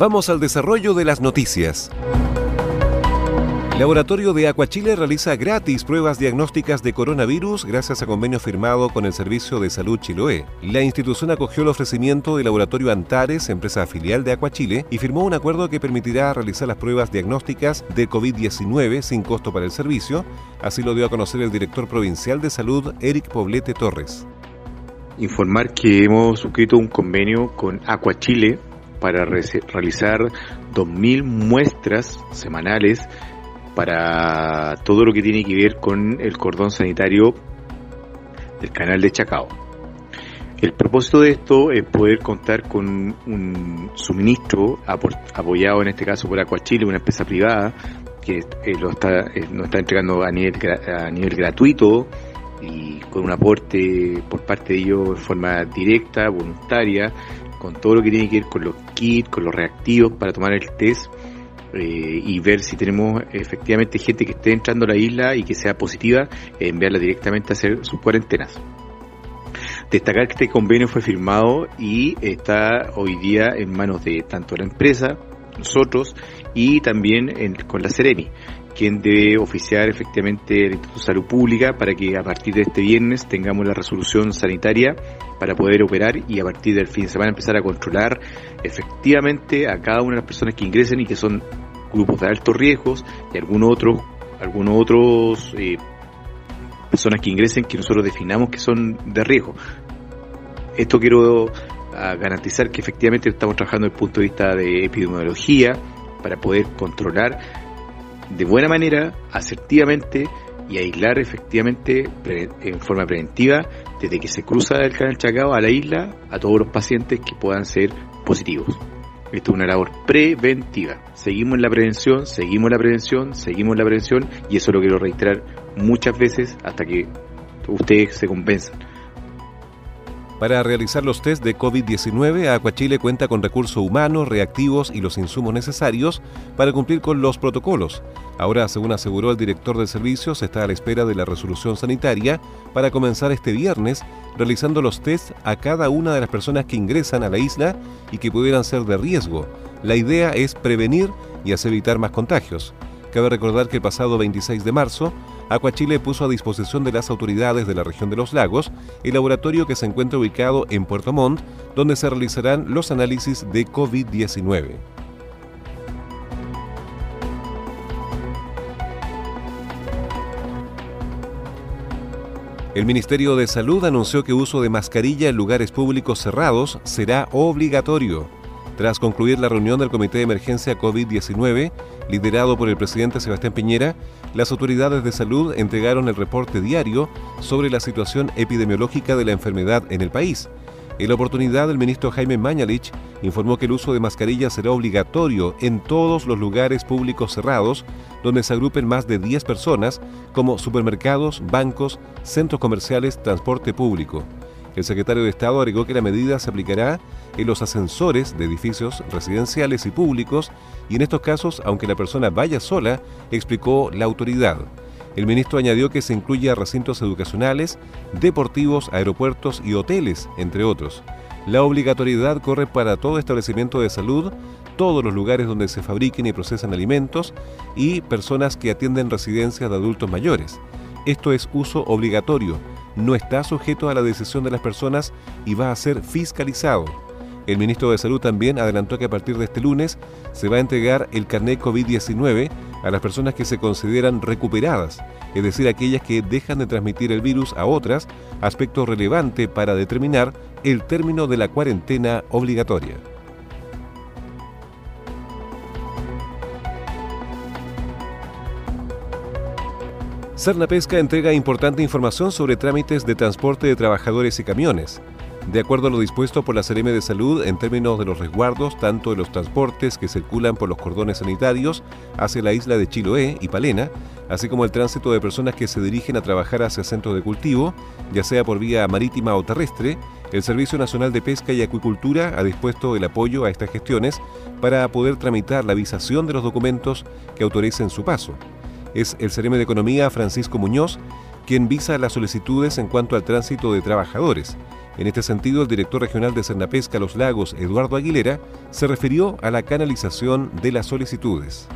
Vamos al desarrollo de las noticias. Laboratorio de Acuachile realiza gratis pruebas diagnósticas de coronavirus gracias a convenio firmado con el Servicio de Salud Chiloé. La institución acogió el ofrecimiento del Laboratorio Antares, empresa filial de Acuachile, y firmó un acuerdo que permitirá realizar las pruebas diagnósticas de COVID-19 sin costo para el servicio. Así lo dio a conocer el director provincial de salud, Eric Poblete Torres. Informar que hemos suscrito un convenio con Acuachile para realizar 2.000 muestras semanales para todo lo que tiene que ver con el cordón sanitario del canal de Chacao. El propósito de esto es poder contar con un suministro apoyado en este caso por Acuachile, una empresa privada que eh, lo está, eh, nos está entregando a nivel, a nivel gratuito y con un aporte por parte de ellos en forma directa, voluntaria, con todo lo que tiene que ver con los kits, con los reactivos para tomar el test eh, y ver si tenemos efectivamente gente que esté entrando a la isla y que sea positiva, enviarla directamente a hacer sus cuarentenas. Destacar que este convenio fue firmado y está hoy día en manos de tanto la empresa, nosotros y también con la Sereni, quien debe oficiar efectivamente el Instituto de Salud Pública para que a partir de este viernes tengamos la resolución sanitaria para poder operar y a partir del fin de semana empezar a controlar efectivamente a cada una de las personas que ingresen y que son grupos de altos riesgos y algunos otros, algunos otros eh, personas que ingresen que nosotros definamos que son de riesgo. Esto quiero ah, garantizar que efectivamente estamos trabajando desde el punto de vista de epidemiología para poder controlar de buena manera, asertivamente y aislar efectivamente en forma preventiva desde que se cruza el canal Chacao a la isla a todos los pacientes que puedan ser positivos. Esto es una labor preventiva. Seguimos en la prevención, seguimos la prevención, seguimos la prevención y eso lo quiero reiterar muchas veces hasta que ustedes se convenzan. Para realizar los test de COVID-19, Acuachile cuenta con recursos humanos, reactivos y los insumos necesarios para cumplir con los protocolos. Ahora, según aseguró el director del servicio, se está a la espera de la resolución sanitaria para comenzar este viernes realizando los test a cada una de las personas que ingresan a la isla y que pudieran ser de riesgo. La idea es prevenir y hacer evitar más contagios. Cabe recordar que el pasado 26 de marzo, Acuachile puso a disposición de las autoridades de la región de los lagos el laboratorio que se encuentra ubicado en Puerto Montt, donde se realizarán los análisis de COVID-19. El Ministerio de Salud anunció que uso de mascarilla en lugares públicos cerrados será obligatorio. Tras concluir la reunión del Comité de Emergencia COVID-19, liderado por el presidente Sebastián Piñera, las autoridades de salud entregaron el reporte diario sobre la situación epidemiológica de la enfermedad en el país. En la oportunidad, el ministro Jaime Mañalich informó que el uso de mascarilla será obligatorio en todos los lugares públicos cerrados donde se agrupen más de 10 personas, como supermercados, bancos, centros comerciales, transporte público. El secretario de Estado agregó que la medida se aplicará en los ascensores de edificios residenciales y públicos y en estos casos, aunque la persona vaya sola, explicó la autoridad. El ministro añadió que se incluye a recintos educacionales, deportivos, aeropuertos y hoteles, entre otros. La obligatoriedad corre para todo establecimiento de salud, todos los lugares donde se fabriquen y procesan alimentos y personas que atienden residencias de adultos mayores. Esto es uso obligatorio, no está sujeto a la decisión de las personas y va a ser fiscalizado. El ministro de Salud también adelantó que a partir de este lunes se va a entregar el carnet COVID-19 a las personas que se consideran recuperadas, es decir, aquellas que dejan de transmitir el virus a otras, aspecto relevante para determinar el término de la cuarentena obligatoria. Pesca entrega importante información sobre trámites de transporte de trabajadores y camiones. De acuerdo a lo dispuesto por la CRM de Salud en términos de los resguardos, tanto de los transportes que circulan por los cordones sanitarios hacia la isla de Chiloé y Palena, así como el tránsito de personas que se dirigen a trabajar hacia centros de cultivo, ya sea por vía marítima o terrestre, el Servicio Nacional de Pesca y Acuicultura ha dispuesto el apoyo a estas gestiones para poder tramitar la visación de los documentos que autoricen su paso es el CRM de Economía Francisco Muñoz quien visa las solicitudes en cuanto al tránsito de trabajadores. En este sentido, el director regional de Cernapesca Los Lagos, Eduardo Aguilera, se refirió a la canalización de las solicitudes.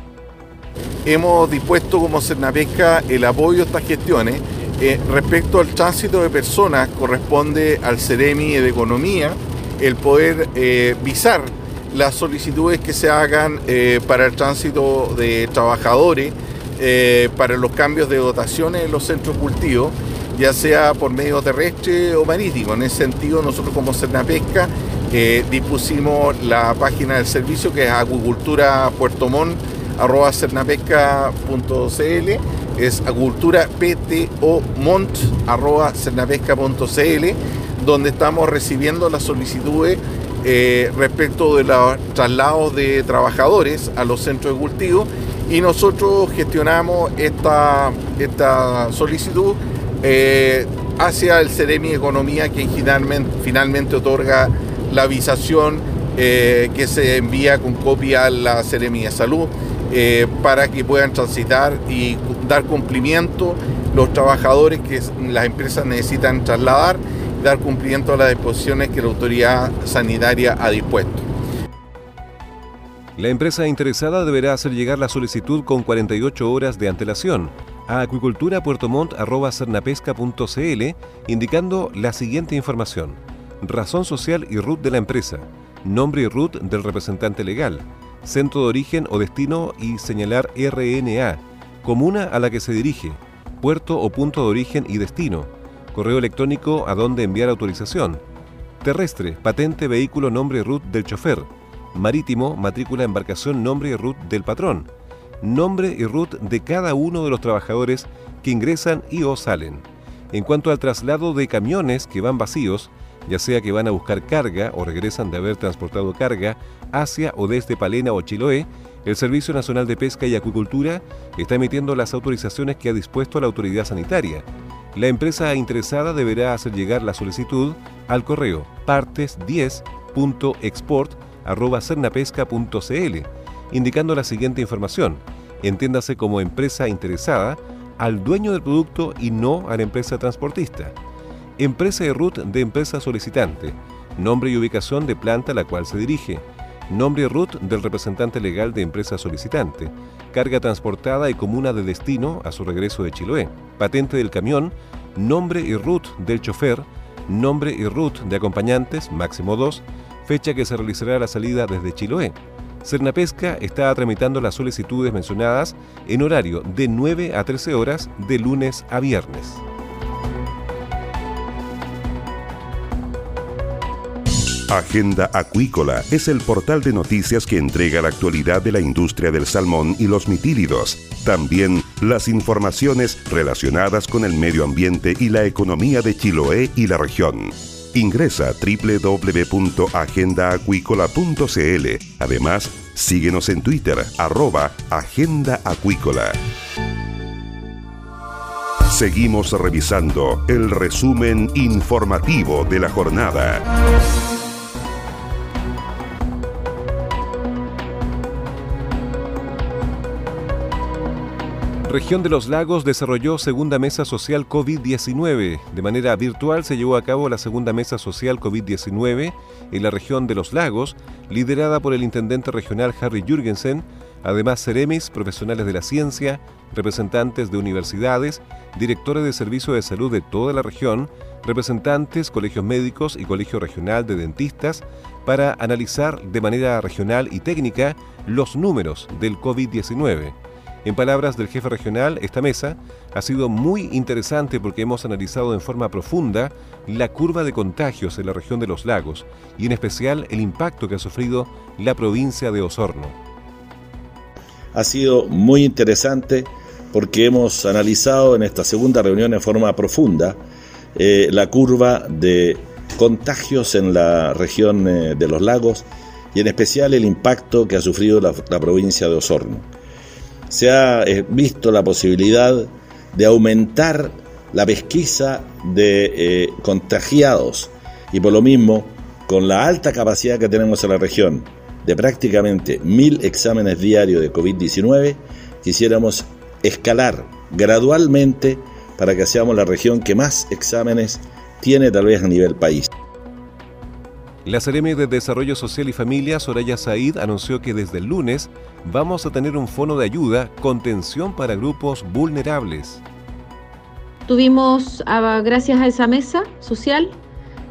Hemos dispuesto como Cernapesca el apoyo a estas gestiones. Eh, respecto al tránsito de personas, corresponde al CEREMI de Economía el poder eh, visar las solicitudes que se hagan eh, para el tránsito de trabajadores eh, para los cambios de dotaciones en los centros cultivos, ya sea por medio terrestre o marítimo. En ese sentido, nosotros como Cernapesca eh, dispusimos la página del servicio que es acuicultura Puerto Montt, arroba cernapesca.cl, es acuicultura pto mont arroba cernapesca.cl, donde estamos recibiendo las solicitudes eh, respecto de los traslados de trabajadores a los centros de cultivo y nosotros gestionamos esta, esta solicitud eh, hacia el CEREMI Economía que finalmente, otorga la avisación eh, que se envía con copia a la Ceremi de Salud eh, para que puedan transitar y dar cumplimiento los trabajadores que las empresas necesitan trasladar, dar cumplimiento a las disposiciones que la autoridad sanitaria ha dispuesto. La empresa interesada deberá hacer llegar la solicitud con 48 horas de antelación. A acuicultura.puertomont.cernapesca.cl indicando la siguiente información. Razón social y RUT de la empresa, nombre y RUT del representante legal, centro de origen o destino y señalar RNA, comuna a la que se dirige, puerto o punto de origen y destino, correo electrónico a donde enviar autorización, terrestre, patente, vehículo, nombre y RUT del chofer, marítimo, matrícula, embarcación, nombre y RUT del patrón, nombre y RUT de cada uno de los trabajadores que ingresan y o salen. En cuanto al traslado de camiones que van vacíos, ya sea que van a buscar carga o regresan de haber transportado carga hacia o desde Palena o Chiloé, el Servicio Nacional de Pesca y Acuicultura está emitiendo las autorizaciones que ha dispuesto la autoridad sanitaria. La empresa interesada deberá hacer llegar la solicitud al correo partes10.export arroba cernapesca.cl, indicando la siguiente información. Entiéndase como empresa interesada al dueño del producto y no a la empresa transportista. Empresa de RUT de empresa solicitante. Nombre y ubicación de planta a la cual se dirige. Nombre y RUT del representante legal de empresa solicitante. Carga transportada y comuna de destino a su regreso de Chiloé. Patente del camión. Nombre y RUT del chofer. Nombre y RUT de acompañantes, máximo 2 fecha que se realizará la salida desde Chiloé. Cernapesca está tramitando las solicitudes mencionadas en horario de 9 a 13 horas de lunes a viernes. Agenda Acuícola es el portal de noticias que entrega la actualidad de la industria del salmón y los mitílidos. También las informaciones relacionadas con el medio ambiente y la economía de Chiloé y la región. Ingresa a www.agendaacuícola.cl. Además, síguenos en Twitter, arroba Agenda Acuícola. Seguimos revisando el resumen informativo de la jornada. Región de los Lagos desarrolló segunda mesa social COVID-19. De manera virtual se llevó a cabo la segunda mesa social COVID-19 en la región de los Lagos, liderada por el intendente regional Harry Jürgensen, además Ceremis, profesionales de la ciencia, representantes de universidades, directores de servicios de salud de toda la región, representantes, colegios médicos y colegio regional de dentistas para analizar de manera regional y técnica los números del COVID-19. En palabras del jefe regional, esta mesa ha sido muy interesante porque hemos analizado en forma profunda la curva de contagios en la región de los lagos y en especial el impacto que ha sufrido la provincia de Osorno. Ha sido muy interesante porque hemos analizado en esta segunda reunión en forma profunda eh, la curva de contagios en la región eh, de los lagos y en especial el impacto que ha sufrido la, provincia de Osorno. Se ha eh, visto la posibilidad de aumentar la pesquisa de contagiados y por lo mismo, con la alta capacidad que tenemos en la región de prácticamente mil exámenes diarios de COVID-19, quisiéramos escalar gradualmente para que seamos la región que más exámenes tiene tal vez a nivel país. La Seremi de Desarrollo Social y Familia, Soraya Said, anunció que desde el lunes vamos a tener un fono de ayuda, contención para grupos vulnerables. Tuvimos, ah, gracias a esa mesa social,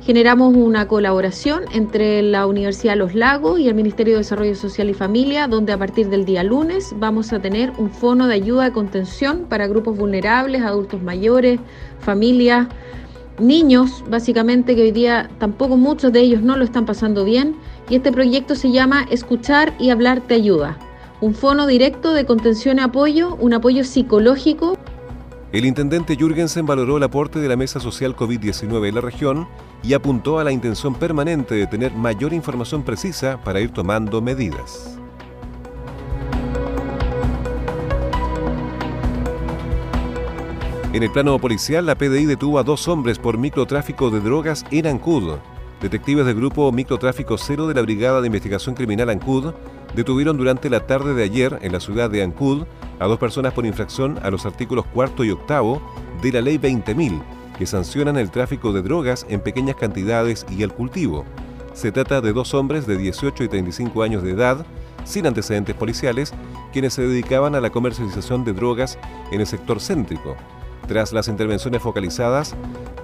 generamos una colaboración entre la Universidad Los Lagos y el Ministerio de Desarrollo Social y Familia, donde a partir del día lunes vamos a tener un fono de ayuda de contención para grupos vulnerables, adultos mayores, familias niños, básicamente, que hoy día tampoco muchos de ellos no lo están pasando bien. Y este proyecto se llama Escuchar y Hablar te ayuda. Un fono directo de contención y apoyo, un apoyo psicológico. El intendente Jürgensen valoró el aporte de la Mesa Social COVID-19 en la región y apuntó a la intención permanente de tener mayor información precisa para ir tomando medidas. En el plano policial, la PDI detuvo a dos hombres por microtráfico de drogas en Ancud. Detectives del grupo Microtráfico Cero de la Brigada de Investigación Criminal Ancud detuvieron durante la tarde de ayer en la ciudad de Ancud a dos personas por infracción a los artículos cuarto y octavo de la Ley 20.000, que sancionan el tráfico de drogas en pequeñas cantidades y el cultivo. Se trata de dos hombres de 18 y 35 años de edad, sin antecedentes policiales, quienes se dedicaban a la comercialización de drogas en el sector céntrico. Tras las intervenciones focalizadas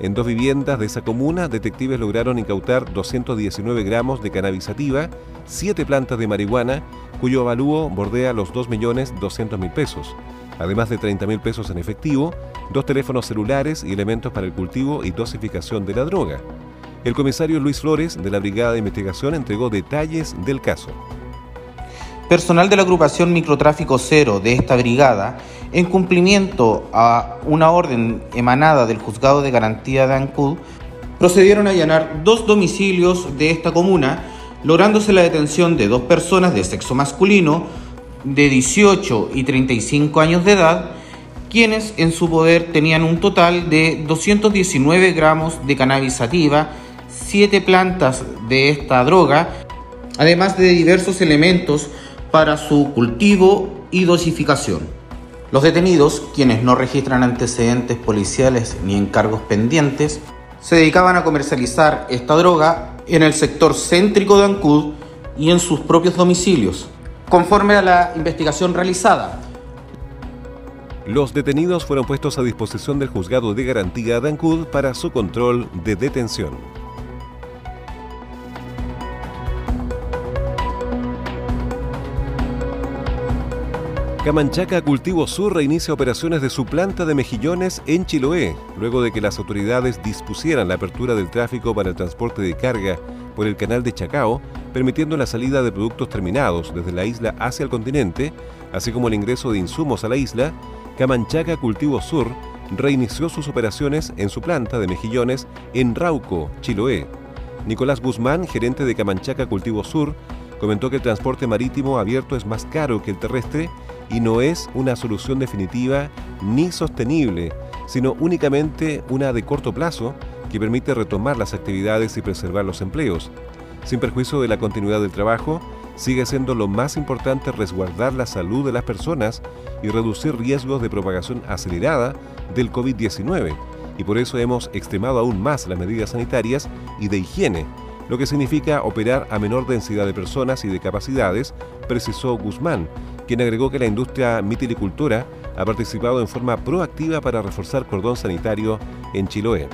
en dos viviendas de esa comuna, detectives lograron incautar 219 gramos de cannabisativa, 7 plantas de marihuana, cuyo avalúo bordea los 2.200.000 pesos, además de 30.000 pesos en efectivo, dos teléfonos celulares y elementos para el cultivo y dosificación de la droga. El comisario Luis Flores, de la Brigada de Investigación, entregó detalles del caso. Personal de la agrupación Microtráfico Cero de esta brigada en cumplimiento a una orden emanada del Juzgado de Garantía de Ancud, procedieron a allanar dos domicilios de esta comuna, lográndose la detención de dos personas de sexo masculino de 18 y 35 años de edad, quienes en su poder tenían un total de 219 gramos de cannabis sativa, 7 plantas de esta droga, además de diversos elementos para su cultivo y dosificación. Los detenidos, quienes no registran antecedentes policiales ni encargos pendientes, se dedicaban a comercializar esta droga en el sector céntrico de Ancud y en sus propios domicilios, conforme a la investigación realizada. Los detenidos fueron puestos a disposición del juzgado de garantía de Ancud para su control de detención. Camanchaca Cultivo Sur reinicia operaciones de su planta de mejillones en Chiloé, luego de que las autoridades dispusieran la apertura del tráfico para el transporte de carga por el canal de Chacao, permitiendo la salida de productos terminados desde la isla hacia el continente, así como el ingreso de insumos a la isla, Camanchaca Cultivo Sur reinició sus operaciones en su planta de mejillones en Rauco, Chiloé. Nicolás Guzmán, gerente de Camanchaca Cultivo Sur, comentó que el transporte marítimo abierto es más caro que el terrestre y no es una solución definitiva ni sostenible, sino únicamente una de corto plazo que permite retomar las actividades y preservar los empleos. Sin perjuicio de la continuidad del trabajo, sigue siendo lo más importante resguardar la salud de las personas y reducir riesgos de propagación acelerada del COVID-19, y por eso hemos extremado aún más las medidas sanitarias y de higiene, lo que significa operar a menor densidad de personas y de capacidades, precisó Guzmán, quien agregó que la industria mitilicultura ha participado en forma proactiva para reforzar cordón sanitario en Chiloé.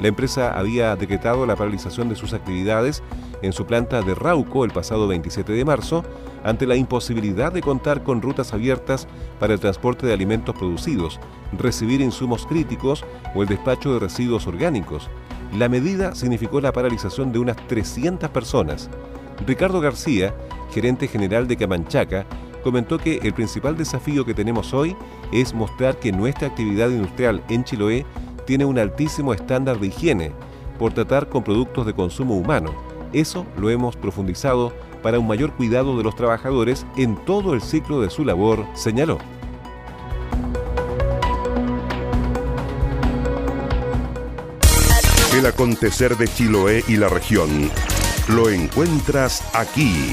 La empresa había decretado la paralización de sus actividades en su planta de Rauco el pasado 27 de marzo ante la imposibilidad de contar con rutas abiertas para el transporte de alimentos producidos, recibir insumos críticos o el despacho de residuos orgánicos. La medida significó la paralización de unas 300 personas. Ricardo García, gerente general de Camanchaca, comentó que el principal desafío que tenemos hoy es mostrar que nuestra actividad industrial en Chiloé tiene un altísimo estándar de higiene por tratar con productos de consumo humano. Eso lo hemos profundizado para un mayor cuidado de los trabajadores en todo el ciclo de su labor, señaló. El acontecer de Chiloé y la región lo encuentras aquí.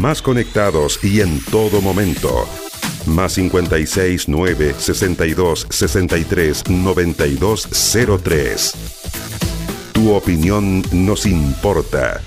Más conectados y en todo momento. Más 56 9 62 63 92 03. Tu opinión nos importa.